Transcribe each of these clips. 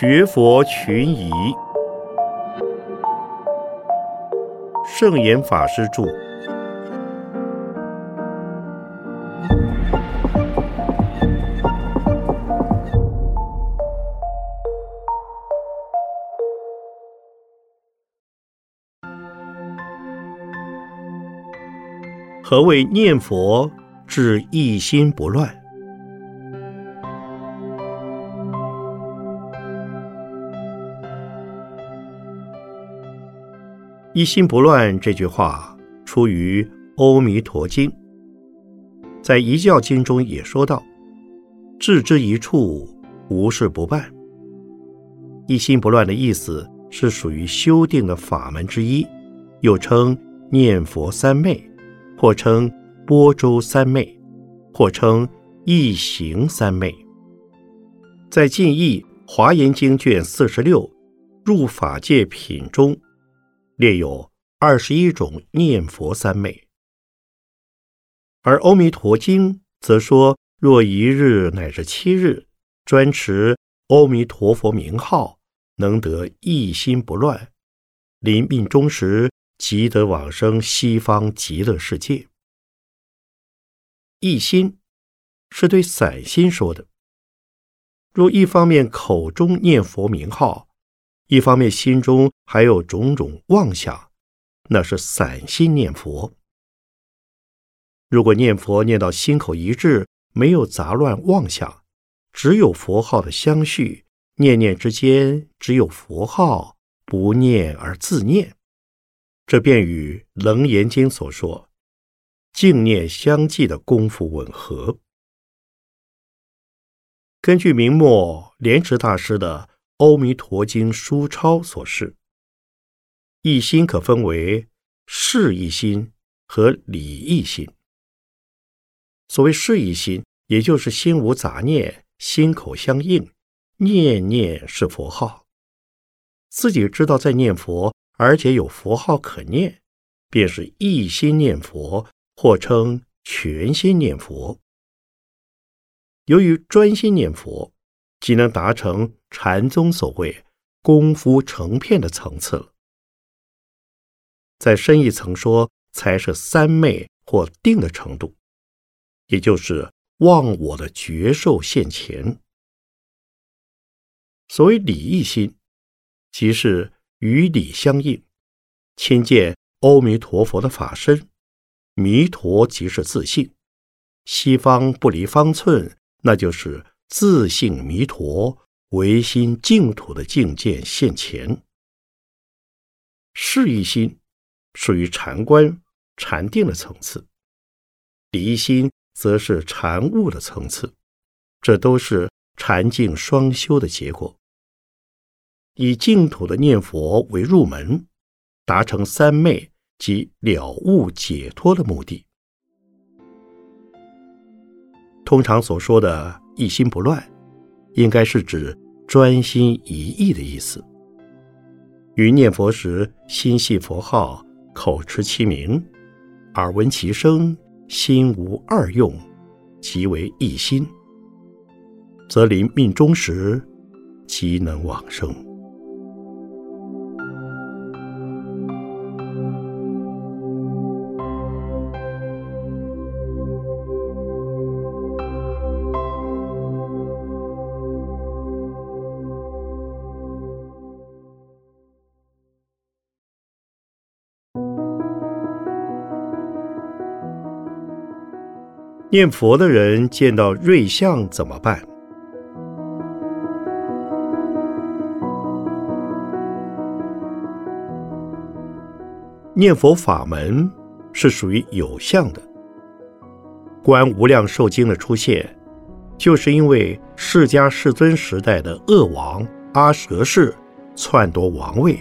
学佛群疑，圣严法师著。何谓念佛至一心不乱？一心不乱这句话出于《阿弥陀经》，在《一教经》中也说到：“置之一处，无事不办。”一心不乱的意思是属于修定的法门之一，又称念佛三昧。或称波州三昧，或称一行三昧。在《晋译华严经》卷四十六《入法界品》中，列有二十一种念佛三昧。而《阿弥陀经》则说，若一日乃至七日，专持阿弥陀佛名号，能得一心不乱，临命终时。即得往生西方极乐世界。一心是对散心说的。若一方面口中念佛名号，一方面心中还有种种妄想，那是散心念佛。如果念佛念到心口一致，没有杂乱妄想，只有佛号的相续，念念之间只有佛号，不念而自念。这便与《楞严经》所说“净念相继”的功夫吻合。根据明末莲池大师的《阿弥陀经》书抄所示，一心可分为事一心和理一心。所谓事一心，也就是心无杂念，心口相应，念念是佛号，自己知道在念佛。而且有佛号可念，便是一心念佛，或称全心念佛。由于专心念佛，即能达成禅宗所谓功夫成片的层次了。再深一层说，才是三昧或定的程度，也就是忘我的觉受现前。所谓理一心，即是。与理相应，亲见阿弥陀佛的法身，弥陀即是自性，西方不离方寸，那就是自性弥陀唯心净土的境界现前。是一心属于禅观禅定的层次，离心则是禅悟的层次，这都是禅境双修的结果。以净土的念佛为入门，达成三昧及了悟解脱的目的。通常所说的一心不乱，应该是指专心一意的意思。于念佛时，心系佛号，口持其名，耳闻其声，心无二用，即为一心，则临命终时，即能往生。念佛的人见到瑞相怎么办？念佛法门是属于有相的。观无量寿经的出现，就是因为释迦世尊时代的恶王阿舍氏篡夺王位，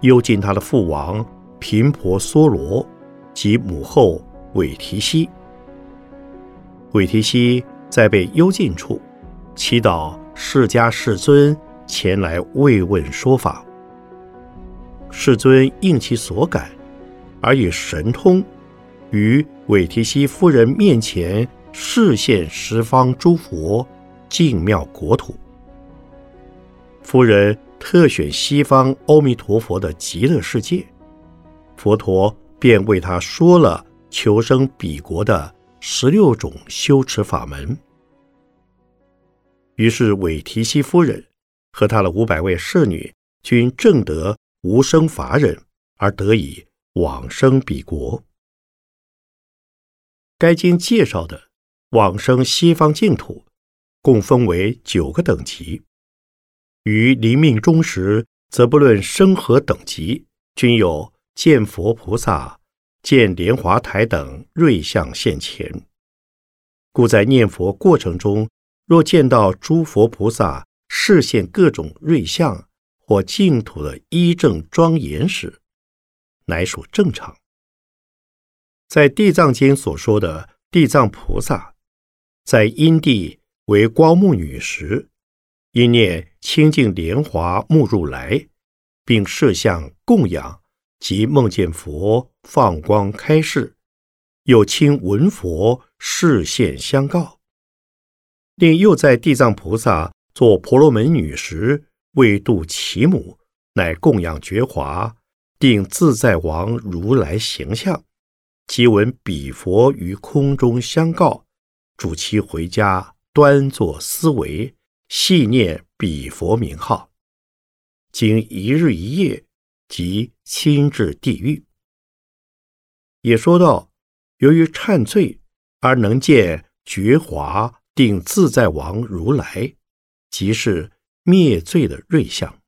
幽禁他的父王频婆娑罗及母后韦提希。韦提希在被幽禁处，祈祷释迦世尊前来慰问说法。世尊应其所感，而以神通于韦提希夫人面前示现十方诸佛净妙国土。夫人特选西方阿弥陀佛的极乐世界，佛陀便为他说了求生彼国的十六种修持法门。于是韦提希夫人和他的五百位侍女均证得无生法忍，而得以往生彼国。该经介绍的往生西方净土，共分为九个等级。于临命终时，则不论生何等级，均有见佛菩萨、见莲华台等瑞相现前。故在念佛过程中，若见到诸佛菩萨示现各种瑞相或净土的一正庄严时，乃属正常。在《地藏经》所说的地藏菩萨，在因地为光目女时，因念清净莲华目入来，并设相供养，即梦见佛放光开示，又亲闻佛示现相告。另又在地藏菩萨做婆罗门女时，为度其母，乃供养觉华，定自在王如来形象，即闻彼佛于空中相告，主其回家端坐思维。细念彼佛名号，经一日一夜，即亲至地狱。也说到，由于忏罪而能见觉华定自在王如来，即是灭罪的瑞相。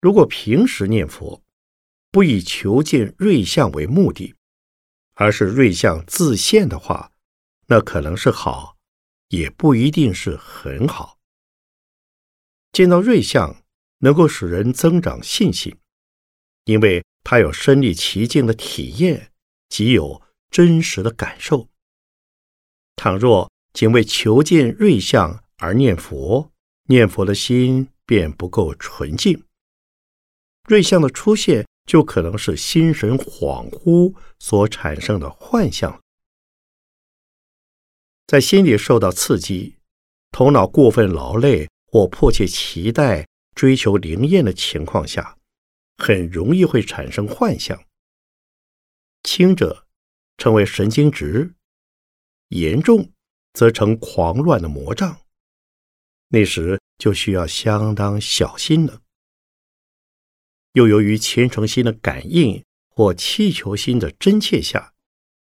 如果平时念佛，不以求见瑞相为目的，而是瑞相自现的话，那可能是好。也不一定是很好。见到瑞相，能够使人增长信心，因为他有身历其境的体验，即有真实的感受。倘若仅为求见瑞相而念佛，念佛的心便不够纯净，瑞相的出现就可能是心神恍惚所产生的幻象。在心里受到刺激，头脑过分劳累或迫切期待、追求灵验的情况下，很容易会产生幻象。轻者称为神经质，严重则成狂乱的魔障。那时就需要相当小心了。又由于虔诚心的感应或气求心的真切下，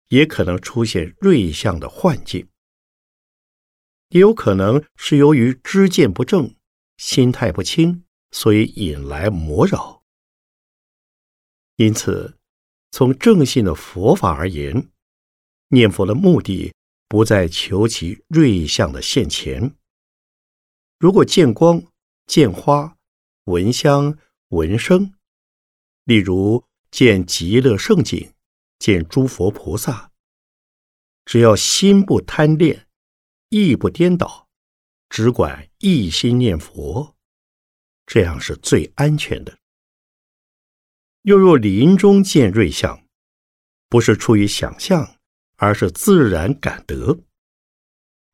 也可能出现瑞相的幻境。也有可能是由于知见不正、心态不清，所以引来魔扰。因此，从正信的佛法而言，念佛的目的不在求其瑞相的现前。如果见光、见花、闻香、闻声，例如见极乐圣景、见诸佛菩萨，只要心不贪恋。意不颠倒，只管一心念佛，这样是最安全的。又若林中见瑞相，不是出于想象，而是自然感得。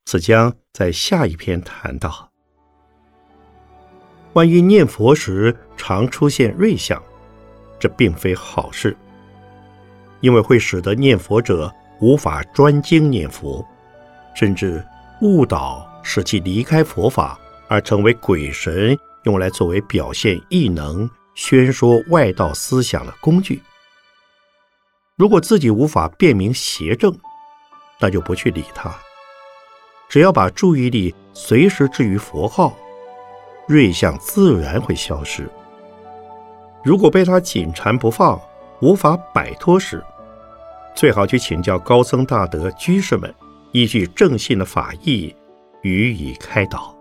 此将在下一篇谈到。关于念佛时常出现瑞相，这并非好事，因为会使得念佛者无法专精念佛，甚至。误导使其离开佛法，而成为鬼神用来作为表现异能、宣说外道思想的工具。如果自己无法辨明邪正，那就不去理他，只要把注意力随时置于佛号，瑞相自然会消失。如果被他紧缠不放，无法摆脱时，最好去请教高僧大德、居士们。依据正信的法义予以开导。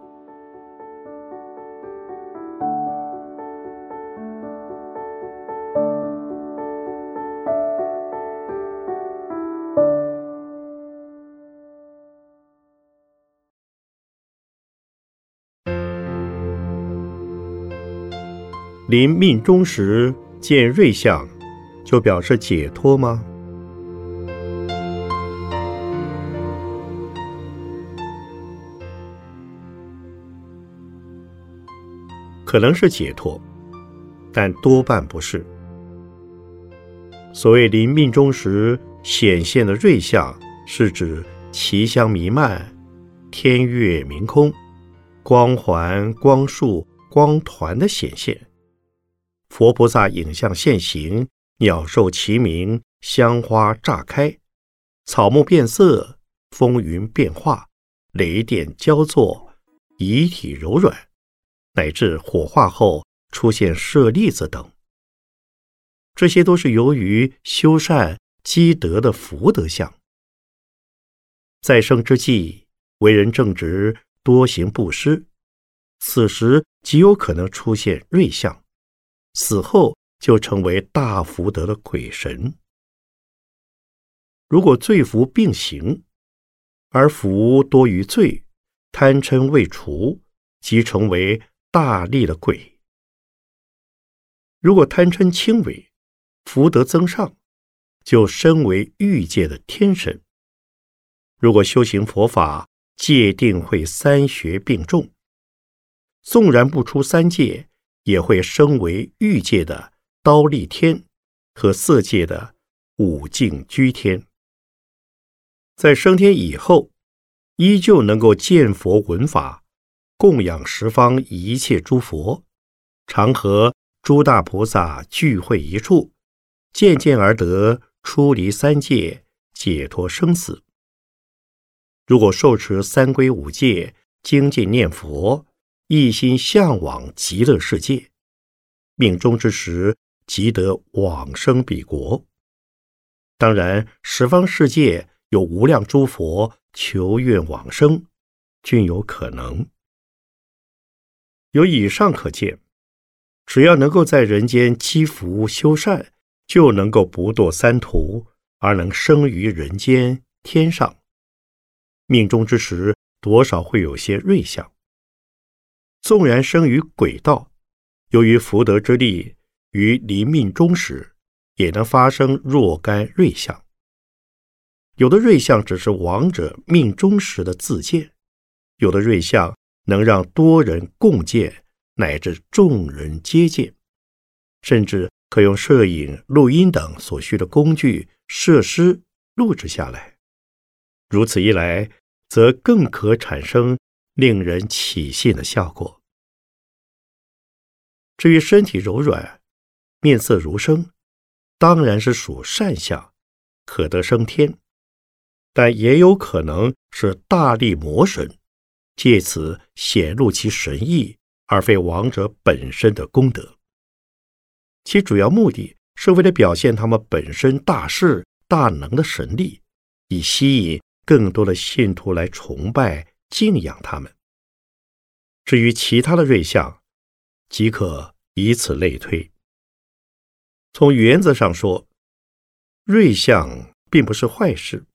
临命终时见瑞相，就表示解脱吗？可能是解脱，但多半不是。所谓临命终时显现的瑞相，是指奇香弥漫、天月明空、光环、光束、光团的显现。佛菩萨影像现形，鸟兽齐鸣，香花炸开，草木变色，风云变化，雷电交作，遗体柔软，乃至火化后出现舍利子等。这些都是由于修善积德的福德相。在生之际，为人正直，多行布施，此时极有可能出现瑞相；死后就成为大福德的鬼神。如果罪福并行，而福多于罪，贪嗔未除，即成为大力的鬼；如果贪嗔轻微，福德增上，就身为欲界的天神。如果修行佛法，戒定会三学并重，纵然不出三界，也会升为欲界的刀立天和色界的五境居天。在升天以后，依旧能够见佛闻法，供养十方一切诸佛，常和诸大菩萨聚会一处。渐渐而得出离三界，解脱生死。如果受持三规五戒，精进念佛，一心向往极乐世界，命中之时即得往生彼国。当然，十方世界有无量诸佛求愿往生，均有可能。由以上可见，只要能够在人间积福修善。就能够不堕三途，而能生于人间天上。命中之时，多少会有些瑞相。纵然生于鬼道，由于福德之力，于临命终时，也能发生若干瑞相。有的瑞相只是亡者命终时的自见，有的瑞相能让多人共见，乃至众人皆见，甚至。可用摄影、录音等所需的工具设施录制下来，如此一来，则更可产生令人起信的效果。至于身体柔软、面色如生，当然是属善相，可得升天；但也有可能是大力魔神，借此显露其神意，而非王者本身的功德。其主要目的是为了表现他们本身大势大能的神力，以吸引更多的信徒来崇拜敬仰他们。至于其他的瑞相，即可以此类推。从原则上说，瑞相并不是坏事，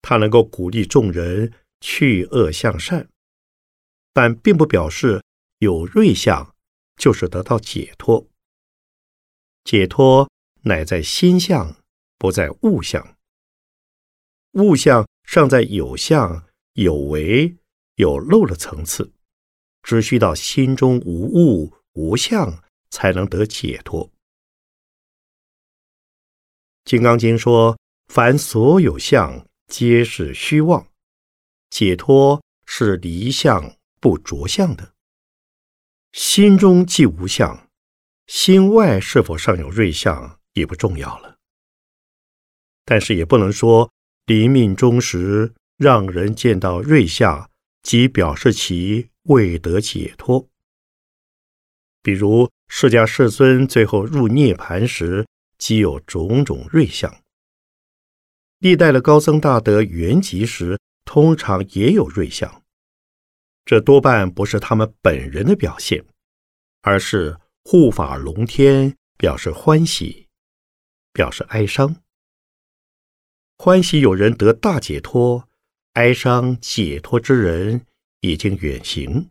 它能够鼓励众人去恶向善，但并不表示有瑞相就是得到解脱。解脱乃在心相，不在物相。物相尚在有相、有为、有漏的层次，只需到心中无物、无相，才能得解脱。《金刚经》说：“凡所有相，皆是虚妄。”解脱是离相不着相的，心中既无相。心外是否尚有瑞相也不重要了，但是也不能说临命终时让人见到瑞相，即表示其未得解脱。比如释迦世尊最后入涅盘时，即有种种瑞相；历代的高僧大德圆寂时，通常也有瑞相，这多半不是他们本人的表现，而是。护法龙天表示欢喜，表示哀伤。欢喜有人得大解脱，哀伤解脱之人已经远行。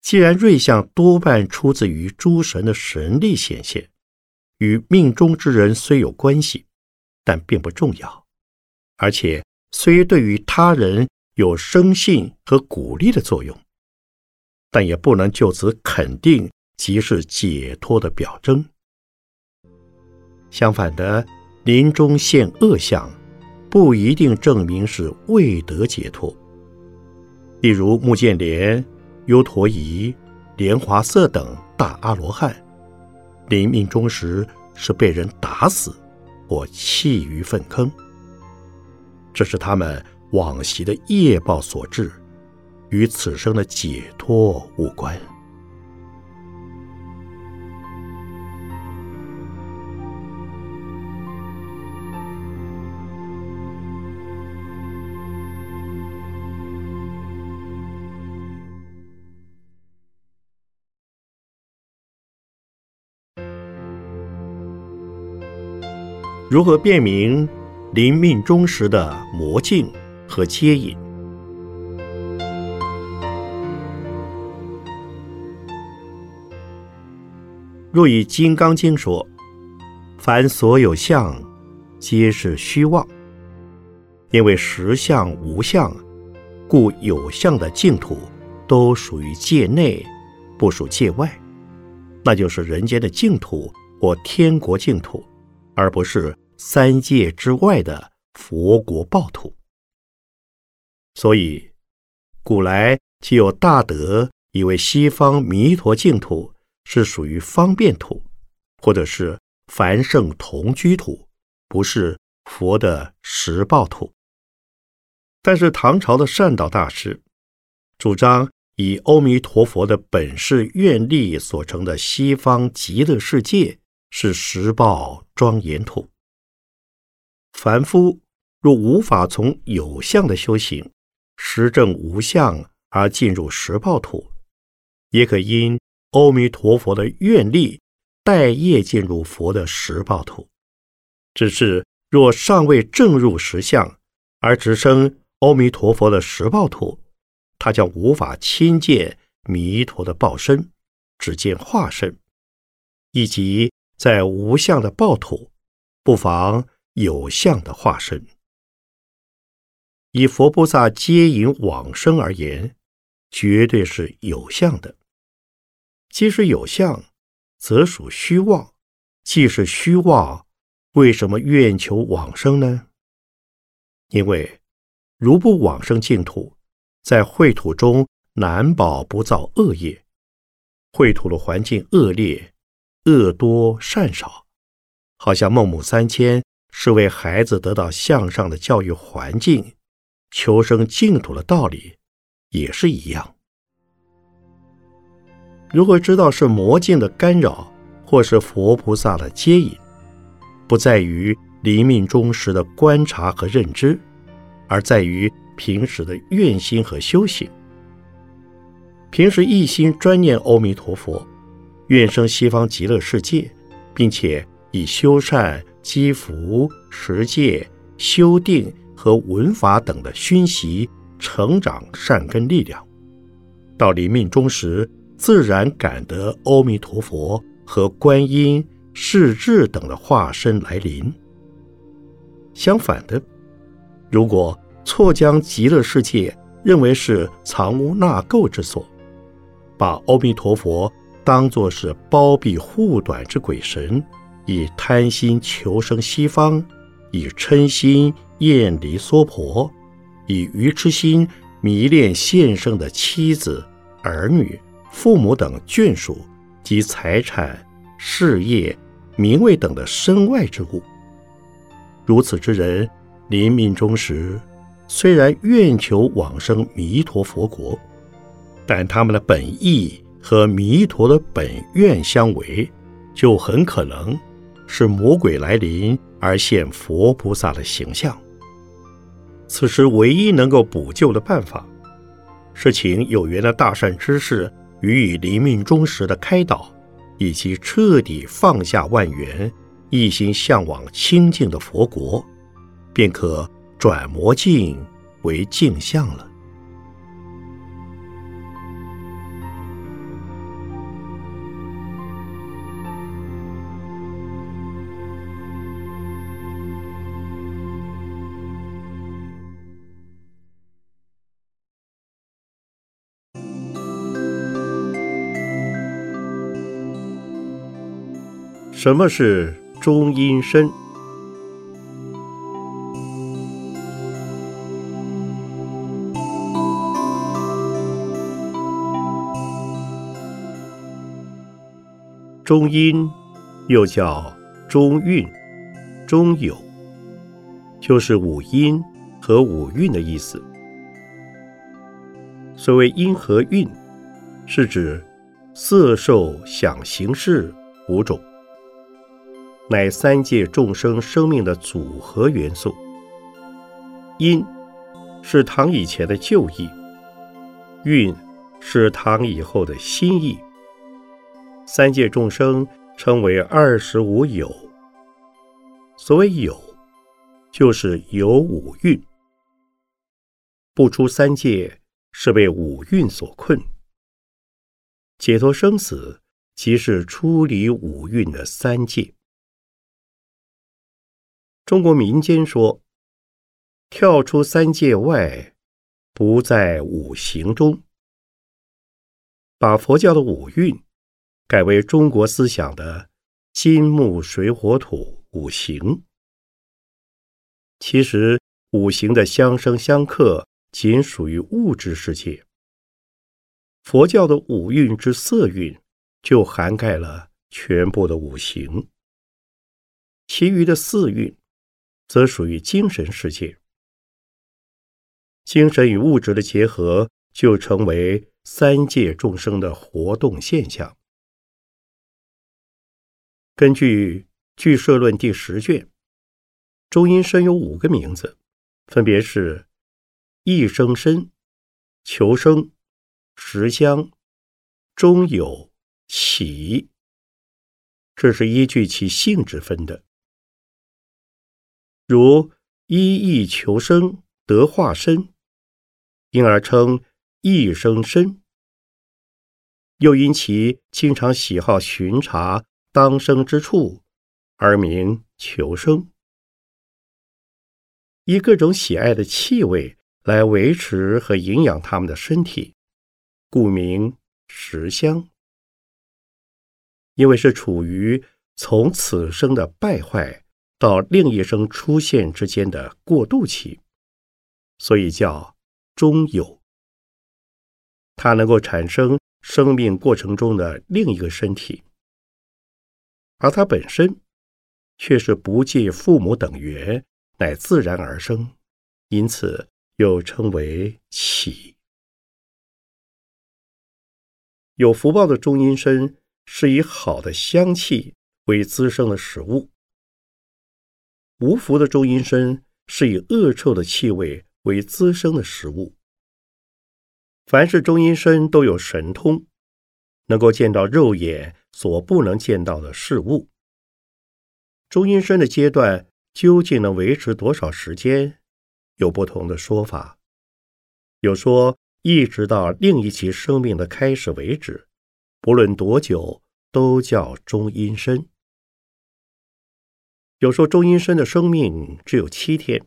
既然瑞相多半出自于诸神的神力显现，与命中之人虽有关系，但并不重要，而且虽对于他人有生信和鼓励的作用，但也不能就此肯定即是解脱的表征。相反的，临终现恶相，不一定证明是未得解脱。例如目犍连、优陀夷、莲华色等大阿罗汉，临命终时是被人打死或弃于粪坑，这是他们往昔的业报所致，与此生的解脱无关。如何辨明临命终时的魔镜和接引？若以《金刚经》说，凡所有相，皆是虚妄。因为实相无相，故有相的净土都属于界内，不属界外，那就是人间的净土或天国净土。而不是三界之外的佛国报土，所以古来既有大德以为西方弥陀净土是属于方便土，或者是凡圣同居土，不是佛的实报土。但是唐朝的善导大师主张以阿弥陀佛的本事愿力所成的西方极乐世界。是十报庄严土。凡夫若无法从有相的修行实证无相而进入十报土，也可因阿弥陀佛的愿力待业进入佛的十报土。只是若尚未证入实相而直生阿弥陀佛的十报土，他将无法亲见弥陀的报身，只见化身，以及。在无相的报土，不妨有相的化身。以佛菩萨接引往生而言，绝对是有相的。即使有相，则属虚妄；既是虚妄，为什么愿求往生呢？因为如不往生净土，在秽土中难保不造恶业。秽土的环境恶劣。恶多善少，好像孟母三迁是为孩子得到向上的教育环境，求生净土的道理也是一样。如何知道是魔镜的干扰，或是佛菩萨的接引，不在于临命终时的观察和认知，而在于平时的愿心和修行。平时一心专念阿弥陀佛。愿生西方极乐世界，并且以修善、积福、持戒、修定和闻法等的熏习，成长善根力量。到临命终时，自然感得阿弥陀佛和观音、世智等的化身来临。相反的，如果错将极乐世界认为是藏污纳垢之所，把阿弥陀佛。当作是包庇护短之鬼神，以贪心求生西方，以嗔心厌离娑婆，以愚痴心迷恋现生的妻子、儿女、父母等眷属及财产、事业、名位等的身外之物。如此之人，临命终时，虽然愿求往生弥陀佛国，但他们的本意。和弥陀的本愿相违，就很可能是魔鬼来临而现佛菩萨的形象。此时唯一能够补救的办法，是请有缘的大善知识予以临命终时的开导，以及彻底放下万缘，一心向往清净的佛国，便可转魔镜为镜像了。什么是中阴身？中阴又叫中韵、中有，就是五阴和五韵的意思。所谓阴和韵，是指色、受、想、行、识五种，乃三界众生生命的组合元素。阴是唐以前的旧意，运是唐以后的新意。三界众生称为二十五有。所谓有，就是有五蕴。不出三界，是被五蕴所困；解脱生死，即是出离五蕴的三界。中国民间说，跳出三界外，不在五行中，把佛教的五蕴。改为中国思想的金木水火土五行。其实五行的相生相克仅属于物质世界，佛教的五蕴之色蕴就涵盖了全部的五行，其余的四蕴则属于精神世界。精神与物质的结合，就成为三界众生的活动现象。根据《俱舍论》第十卷，中阴身有五个名字，分别是：一生身、求生、实相、中有、起。这是依据其性质分的。如一意求生得化身，因而称一生身；又因其经常喜好巡查。当生之处，而名求生。以各种喜爱的气味来维持和营养他们的身体，故名食香。因为是处于从此生的败坏到另一生出现之间的过渡期，所以叫中有。它能够产生生命过程中的另一个身体。而它本身却是不借父母等缘，乃自然而生，因此又称为起。有福报的中阴身是以好的香气为滋生的食物；无福的中阴身是以恶臭的气味为滋生的食物。凡是中阴身都有神通，能够见到肉眼。所不能见到的事物，中阴身的阶段究竟能维持多少时间？有不同的说法。有说一直到另一期生命的开始为止，不论多久都叫中阴身。有说中阴身的生命只有七天，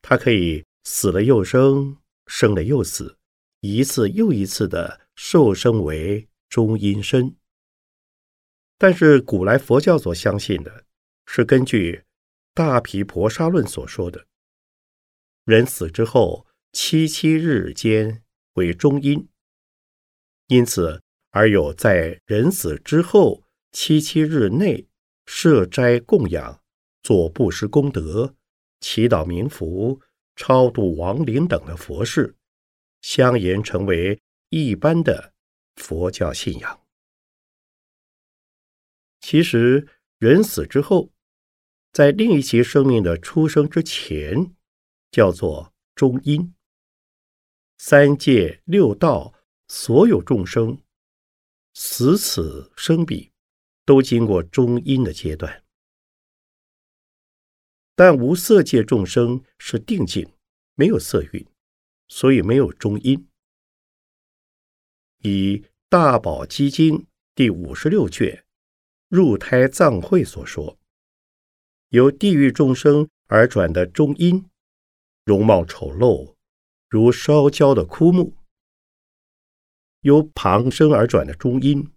它可以死了又生，生了又死，一次又一次的受生为中阴身。但是古来佛教所相信的，是根据《大毗婆沙论》所说的，人死之后七七日间为中阴，因此而有在人死之后七七日内设斋供养、做布施功德、祈祷冥福、超度亡灵等的佛事，相沿成为一般的佛教信仰。其实，人死之后，在另一期生命的出生之前，叫做中阴。三界六道所有众生，死此生彼，都经过中阴的阶段。但无色界众生是定境，没有色蕴，所以没有中阴。以《大宝积经》第五十六卷。入胎藏会所说，由地狱众生而转的中阴，容貌丑陋，如烧焦的枯木；由旁生而转的中阴，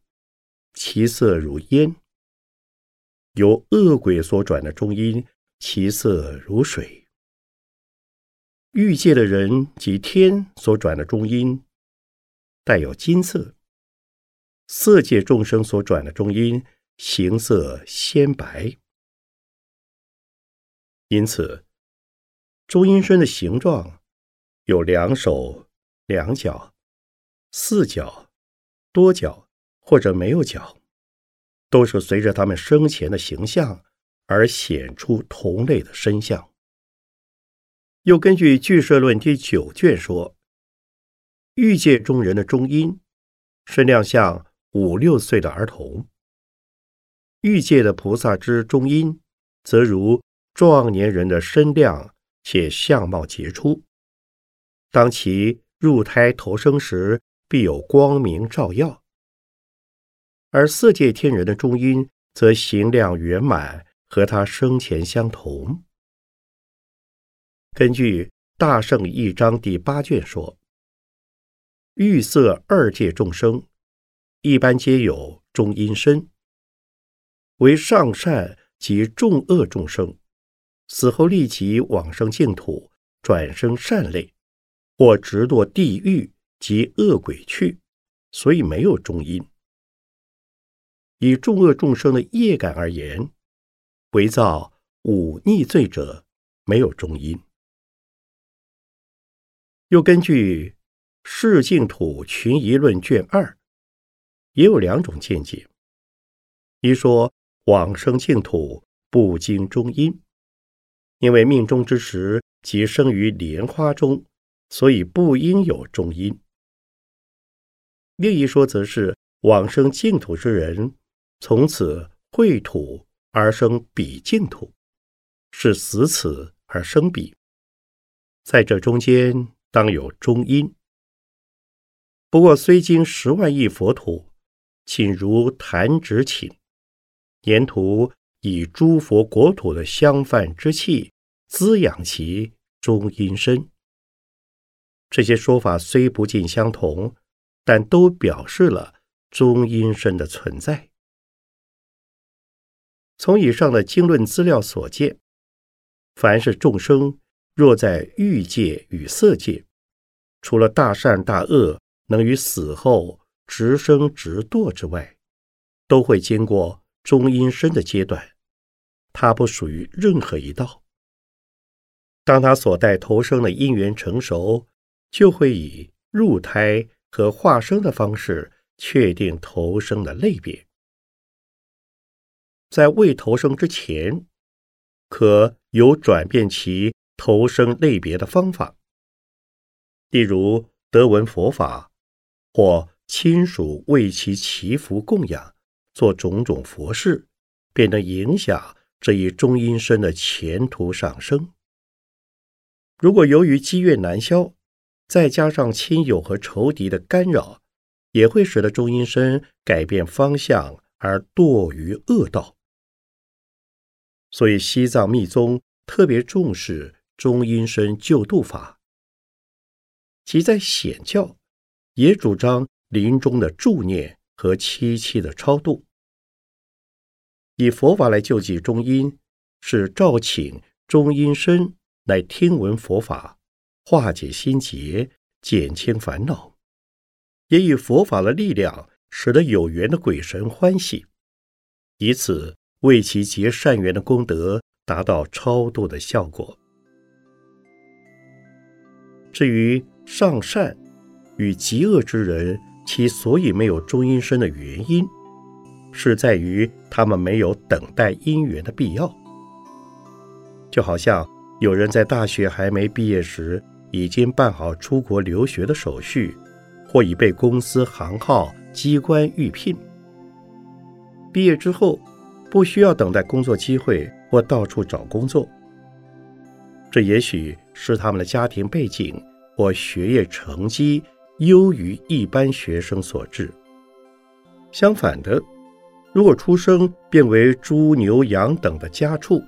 其色如烟，由恶鬼所转的中阴，其色如水；欲界的人及天所转的中阴，带有金色；色界众生所转的中阴，形色鲜白。因此，中阴身的形状有两手、两脚、四脚、多脚。或者没有脚。都是随着他们生前的形象而显出同类的身相。又根据《俱舍论》第九卷说，欲界中人的中阴身量像五六岁的儿童；欲界的菩萨之中阴，则如壮年人的身量，且相貌杰出。当其入胎投生时，必有光明照耀。而色界天人的中阴，则形量圆满，和他生前相同。根据《大圣一章》第八卷说，欲色二界众生，一般皆有中阴身，为上善及众恶众生，死后立即往生净土，转生善类，或直堕地狱及恶鬼去，所以没有中阴。以众恶众生的业感而言，为造忤逆罪者没有中因。又根据《世净土群疑论》卷二，也有两种见解：一说往生净土不经中因，因为命中之时即生于莲花中，所以不应有中因；另一说则是往生净土之人。从此秽土而生彼净土，是死此而生彼，在这中间当有中因。不过虽经十万亿佛土，请如弹指顷，沿途以诸佛国土的香饭之气滋养其中阴身。这些说法虽不尽相同，但都表示了中阴身的存在。从以上的经论资料所见，凡是众生若在欲界与色界，除了大善大恶能于死后直生直堕之外，都会经过中阴身的阶段。它不属于任何一道。当他所带投生的因缘成熟，就会以入胎和化生的方式确定投生的类别。在未投生之前，可有转变其投生类别的方法。例如得闻佛法，或亲属为其祈福供养，做种种佛事，便能影响这一中阴身的前途上升。如果由于积怨难消，再加上亲友和仇敌的干扰，也会使得中阴身改变方向而堕于恶道。所以，西藏密宗特别重视中阴身救度法，即在显教也主张临终的助念和七七的超度。以佛法来救济中阴，是召请中阴身来听闻佛法，化解心结，减轻烦恼；也以佛法的力量，使得有缘的鬼神欢喜，以此。为其结善缘的功德达到超度的效果。至于上善与极恶之人，其所以没有中阴身的原因，是在于他们没有等待因缘的必要。就好像有人在大学还没毕业时，已经办好出国留学的手续，或已被公司行号机关预聘，毕业之后。不需要等待工作机会或到处找工作，这也许是他们的家庭背景或学业成绩优于一般学生所致。相反的，如果出生变为猪牛羊等的家畜，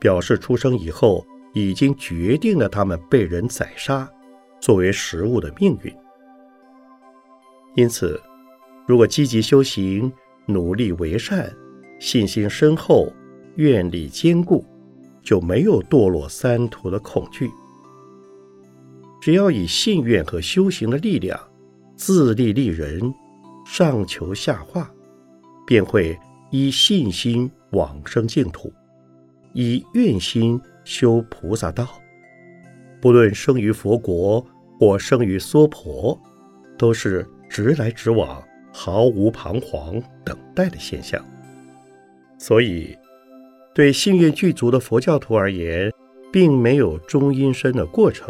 表示出生以后已经决定了他们被人宰杀作为食物的命运。因此，如果积极修行，努力为善。信心深厚、愿力坚固，就没有堕落三途的恐惧。只要以信愿和修行的力量自立立人，上求下化，便会依信心往生净土，以愿心修菩萨道。不论生于佛国或生于娑婆，都是直来直往，毫无彷徨等待的现象。所以，对信愿具足的佛教徒而言，并没有中阴身的过程。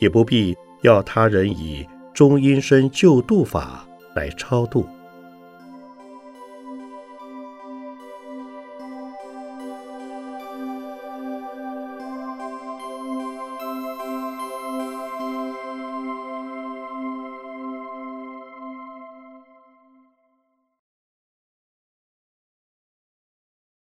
也不必要他人以中阴身救度法来超度。